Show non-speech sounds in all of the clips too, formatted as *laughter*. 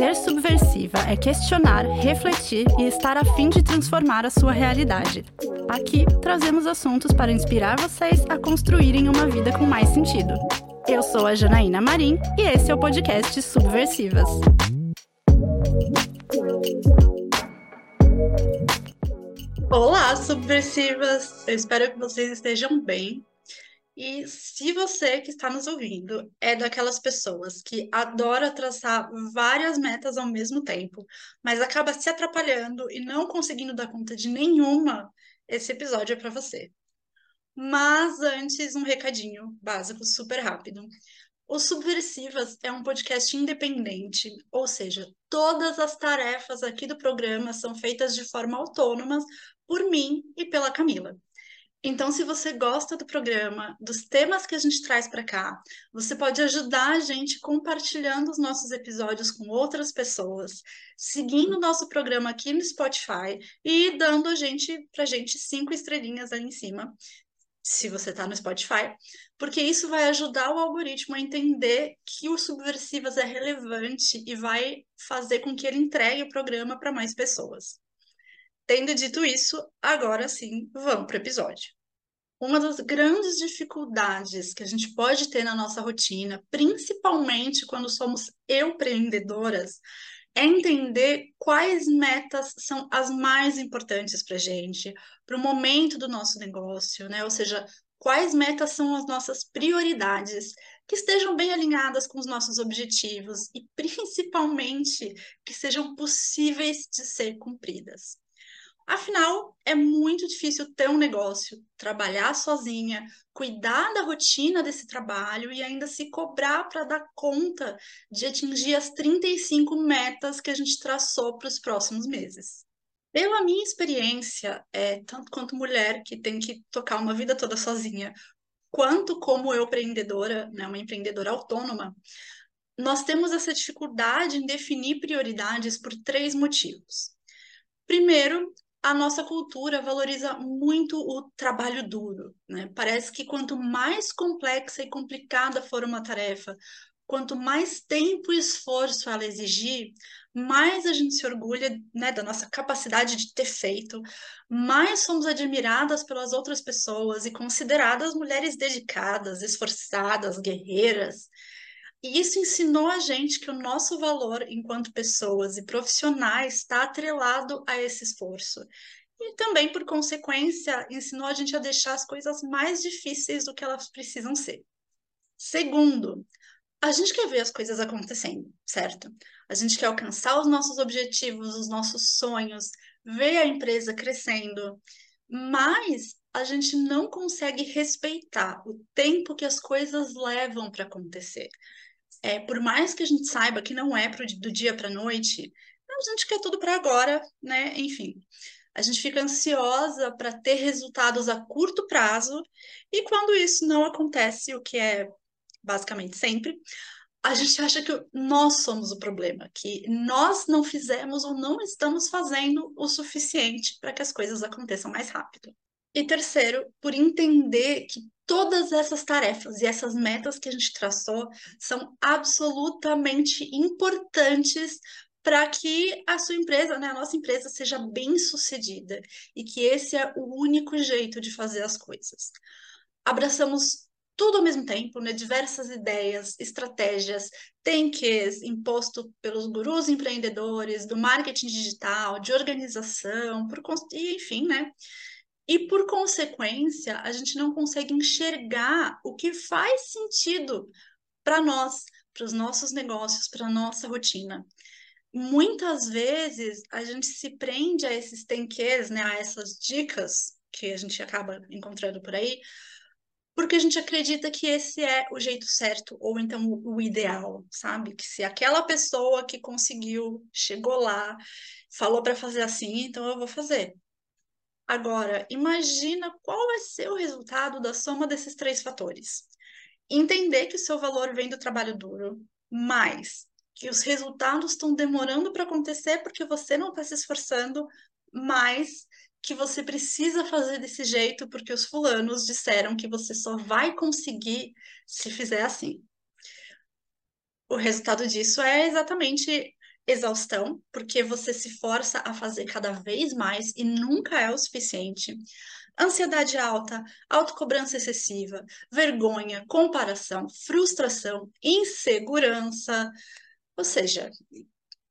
Ser subversiva é questionar, refletir e estar a fim de transformar a sua realidade. Aqui trazemos assuntos para inspirar vocês a construírem uma vida com mais sentido. Eu sou a Janaína Marim e esse é o podcast Subversivas. Olá, subversivas! Eu espero que vocês estejam bem. E se você que está nos ouvindo é daquelas pessoas que adora traçar várias metas ao mesmo tempo, mas acaba se atrapalhando e não conseguindo dar conta de nenhuma, esse episódio é para você. Mas antes, um recadinho básico, super rápido. O Subversivas é um podcast independente, ou seja, todas as tarefas aqui do programa são feitas de forma autônoma por mim e pela Camila. Então, se você gosta do programa, dos temas que a gente traz para cá, você pode ajudar a gente compartilhando os nossos episódios com outras pessoas, seguindo o nosso programa aqui no Spotify e dando a gente para gente cinco estrelinhas ali em cima, se você está no Spotify, porque isso vai ajudar o algoritmo a entender que o Subversivas é relevante e vai fazer com que ele entregue o programa para mais pessoas. Tendo dito isso, agora sim, vamos para o episódio. Uma das grandes dificuldades que a gente pode ter na nossa rotina, principalmente quando somos empreendedoras, é entender quais metas são as mais importantes para a gente, para o momento do nosso negócio, né? Ou seja, quais metas são as nossas prioridades, que estejam bem alinhadas com os nossos objetivos e principalmente que sejam possíveis de ser cumpridas. Afinal, é muito difícil ter um negócio, trabalhar sozinha, cuidar da rotina desse trabalho e ainda se cobrar para dar conta de atingir as 35 metas que a gente traçou para os próximos meses. Pela minha experiência, é, tanto quanto mulher que tem que tocar uma vida toda sozinha, quanto como eu empreendedora, né, uma empreendedora autônoma, nós temos essa dificuldade em definir prioridades por três motivos. Primeiro, a nossa cultura valoriza muito o trabalho duro, né? Parece que quanto mais complexa e complicada for uma tarefa, quanto mais tempo e esforço ela exigir, mais a gente se orgulha né, da nossa capacidade de ter feito, mais somos admiradas pelas outras pessoas e consideradas mulheres dedicadas, esforçadas, guerreiras. E isso ensinou a gente que o nosso valor enquanto pessoas e profissionais está atrelado a esse esforço. E também, por consequência, ensinou a gente a deixar as coisas mais difíceis do que elas precisam ser. Segundo, a gente quer ver as coisas acontecendo, certo? A gente quer alcançar os nossos objetivos, os nossos sonhos, ver a empresa crescendo, mas a gente não consegue respeitar o tempo que as coisas levam para acontecer é, por mais que a gente saiba que não é pro, do dia para a noite, a gente quer tudo para agora, né? Enfim, a gente fica ansiosa para ter resultados a curto prazo, e quando isso não acontece, o que é basicamente sempre, a gente acha que nós somos o problema, que nós não fizemos ou não estamos fazendo o suficiente para que as coisas aconteçam mais rápido. E terceiro, por entender que todas essas tarefas e essas metas que a gente traçou são absolutamente importantes para que a sua empresa, né, a nossa empresa, seja bem sucedida e que esse é o único jeito de fazer as coisas. Abraçamos tudo ao mesmo tempo, né, diversas ideias, estratégias, tem imposto pelos gurus empreendedores, do marketing digital, de organização, por, e, enfim, né, e, por consequência, a gente não consegue enxergar o que faz sentido para nós, para os nossos negócios, para a nossa rotina. Muitas vezes a gente se prende a esses tenques, né, a essas dicas que a gente acaba encontrando por aí, porque a gente acredita que esse é o jeito certo, ou então o ideal, sabe? Que se aquela pessoa que conseguiu, chegou lá, falou para fazer assim, então eu vou fazer. Agora, imagina qual vai ser o resultado da soma desses três fatores. Entender que o seu valor vem do trabalho duro, mais que os resultados estão demorando para acontecer porque você não está se esforçando, mais que você precisa fazer desse jeito porque os fulanos disseram que você só vai conseguir se fizer assim. O resultado disso é exatamente exaustão, porque você se força a fazer cada vez mais e nunca é o suficiente. Ansiedade alta, autocobrança excessiva, vergonha, comparação, frustração, insegurança. Ou seja,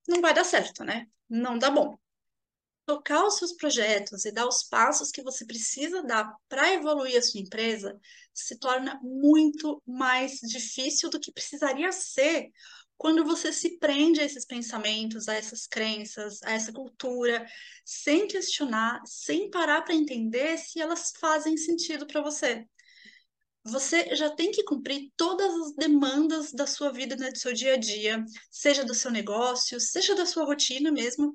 não vai dar certo, né? Não dá bom. Tocar os seus projetos e dar os passos que você precisa dar para evoluir a sua empresa se torna muito mais difícil do que precisaria ser quando você se prende a esses pensamentos, a essas crenças, a essa cultura, sem questionar, sem parar para entender se elas fazem sentido para você. Você já tem que cumprir todas as demandas da sua vida, né, do seu dia a dia, seja do seu negócio, seja da sua rotina mesmo,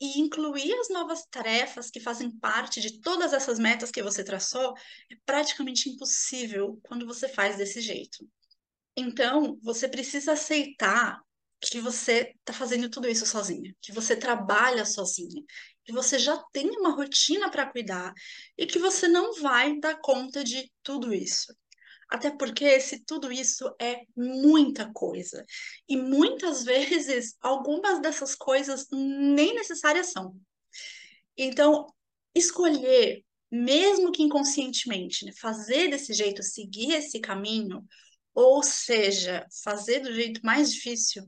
e incluir as novas tarefas que fazem parte de todas essas metas que você traçou é praticamente impossível quando você faz desse jeito. Então, você precisa aceitar que você está fazendo tudo isso sozinha, que você trabalha sozinha, que você já tem uma rotina para cuidar e que você não vai dar conta de tudo isso. Até porque se tudo isso é muita coisa. E muitas vezes algumas dessas coisas nem necessárias são. Então, escolher, mesmo que inconscientemente, né, fazer desse jeito, seguir esse caminho, ou seja, fazer do jeito mais difícil,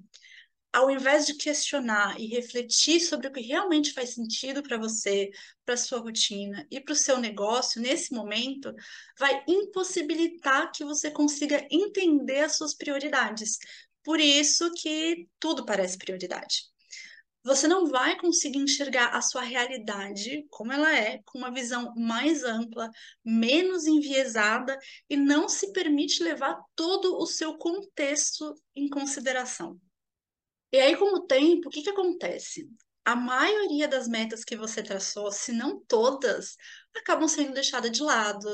ao invés de questionar e refletir sobre o que realmente faz sentido para você, para sua rotina e para o seu negócio nesse momento, vai impossibilitar que você consiga entender as suas prioridades. Por isso que tudo parece prioridade você não vai conseguir enxergar a sua realidade como ela é, com uma visão mais ampla, menos enviesada e não se permite levar todo o seu contexto em consideração. E aí, com o tempo, o que, que acontece? A maioria das metas que você traçou, se não todas, acabam sendo deixadas de lado.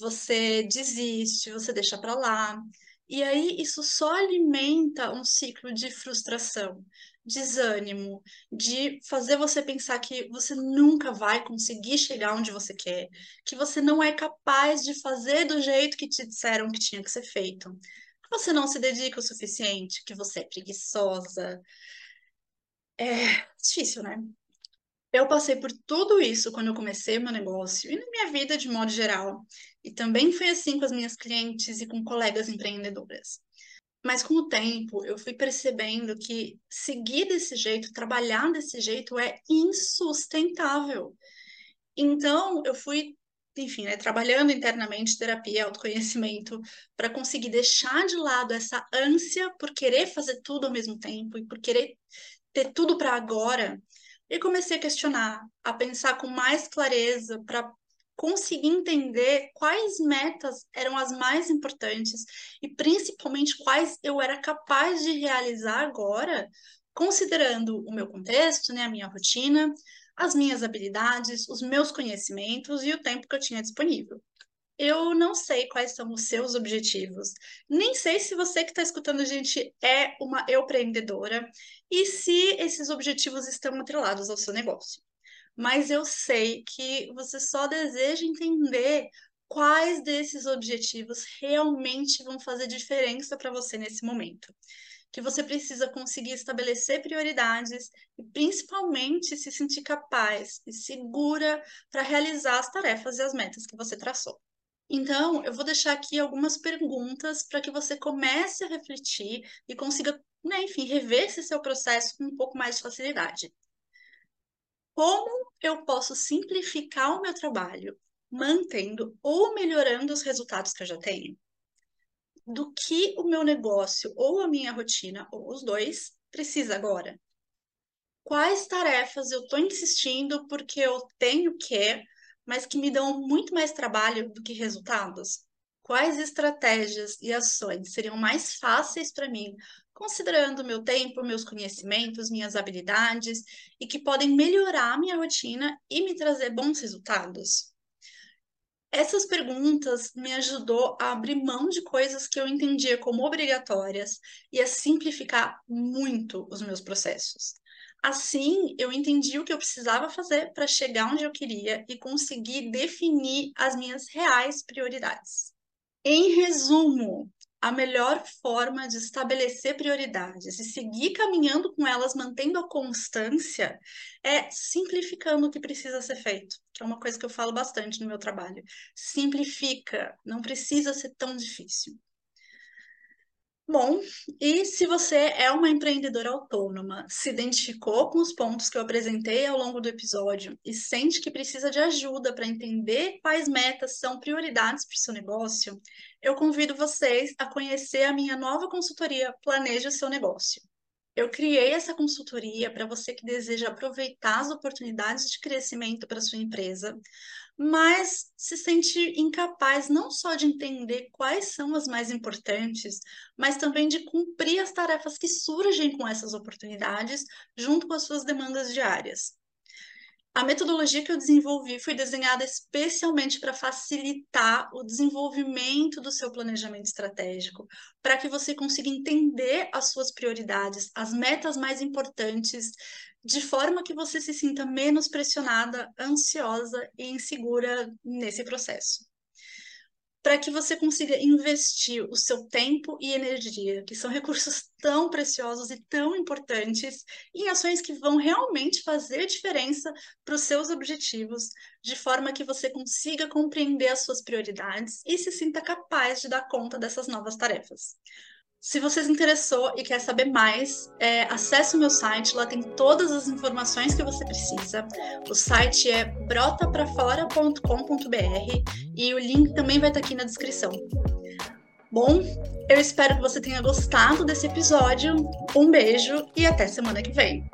Você desiste, você deixa para lá. E aí isso só alimenta um ciclo de frustração, desânimo, de fazer você pensar que você nunca vai conseguir chegar onde você quer, que você não é capaz de fazer do jeito que te disseram que tinha que ser feito, que você não se dedica o suficiente, que você é preguiçosa. É difícil, né? Eu passei por tudo isso quando eu comecei meu negócio e na minha vida de modo geral. E também foi assim com as minhas clientes e com colegas empreendedoras. Mas com o tempo, eu fui percebendo que seguir desse jeito, trabalhar desse jeito é insustentável. Então, eu fui, enfim, né, trabalhando internamente terapia, autoconhecimento, para conseguir deixar de lado essa ânsia por querer fazer tudo ao mesmo tempo e por querer ter tudo para agora. E comecei a questionar, a pensar com mais clareza para conseguir entender quais metas eram as mais importantes e principalmente quais eu era capaz de realizar agora, considerando o meu contexto, né, a minha rotina, as minhas habilidades, os meus conhecimentos e o tempo que eu tinha disponível. Eu não sei quais são os seus objetivos, nem sei se você que está escutando a gente é uma empreendedora e se esses objetivos estão atrelados ao seu negócio mas eu sei que você só deseja entender quais desses objetivos realmente vão fazer diferença para você nesse momento. Que você precisa conseguir estabelecer prioridades e, principalmente, se sentir capaz e segura para realizar as tarefas e as metas que você traçou. Então, eu vou deixar aqui algumas perguntas para que você comece a refletir e consiga, né, enfim, rever esse seu processo com um pouco mais de facilidade. Como eu posso simplificar o meu trabalho, mantendo ou melhorando os resultados que eu já tenho? Do que o meu negócio ou a minha rotina, ou os dois, precisa agora? Quais tarefas eu estou insistindo porque eu tenho que, mas que me dão muito mais trabalho do que resultados? Quais estratégias e ações seriam mais fáceis para mim considerando meu tempo, meus conhecimentos, minhas habilidades e que podem melhorar a minha rotina e me trazer bons resultados? Essas perguntas me ajudou a abrir mão de coisas que eu entendia como obrigatórias e a simplificar muito os meus processos. Assim, eu entendi o que eu precisava fazer para chegar onde eu queria e conseguir definir as minhas reais prioridades. Em resumo, a melhor forma de estabelecer prioridades e seguir caminhando com elas, mantendo a constância, é simplificando o que precisa ser feito, que é uma coisa que eu falo bastante no meu trabalho. Simplifica, não precisa ser tão difícil. Bom, e se você é uma empreendedora autônoma, se identificou com os pontos que eu apresentei ao longo do episódio e sente que precisa de ajuda para entender quais metas são prioridades para o seu negócio, eu convido vocês a conhecer a minha nova consultoria Planeje o seu negócio. Eu criei essa consultoria para você que deseja aproveitar as oportunidades de crescimento para sua empresa, mas se sente incapaz não só de entender quais são as mais importantes, mas também de cumprir as tarefas que surgem com essas oportunidades junto com as suas demandas diárias. A metodologia que eu desenvolvi foi desenhada especialmente para facilitar o desenvolvimento do seu planejamento estratégico, para que você consiga entender as suas prioridades, as metas mais importantes, de forma que você se sinta menos pressionada, ansiosa e insegura nesse processo para que você consiga investir o seu tempo e energia, que são *laughs* recursos tão preciosos e tão importantes, em ações que vão realmente fazer diferença para os seus objetivos, de forma que você consiga compreender as suas prioridades e se sinta capaz de dar conta dessas novas tarefas. Se você se interessou e quer saber mais, é, acesse o meu site, lá tem todas as informações que você precisa. O site é brotaprafora.com.br e o link também vai estar aqui na descrição. Bom, eu espero que você tenha gostado desse episódio. Um beijo e até semana que vem.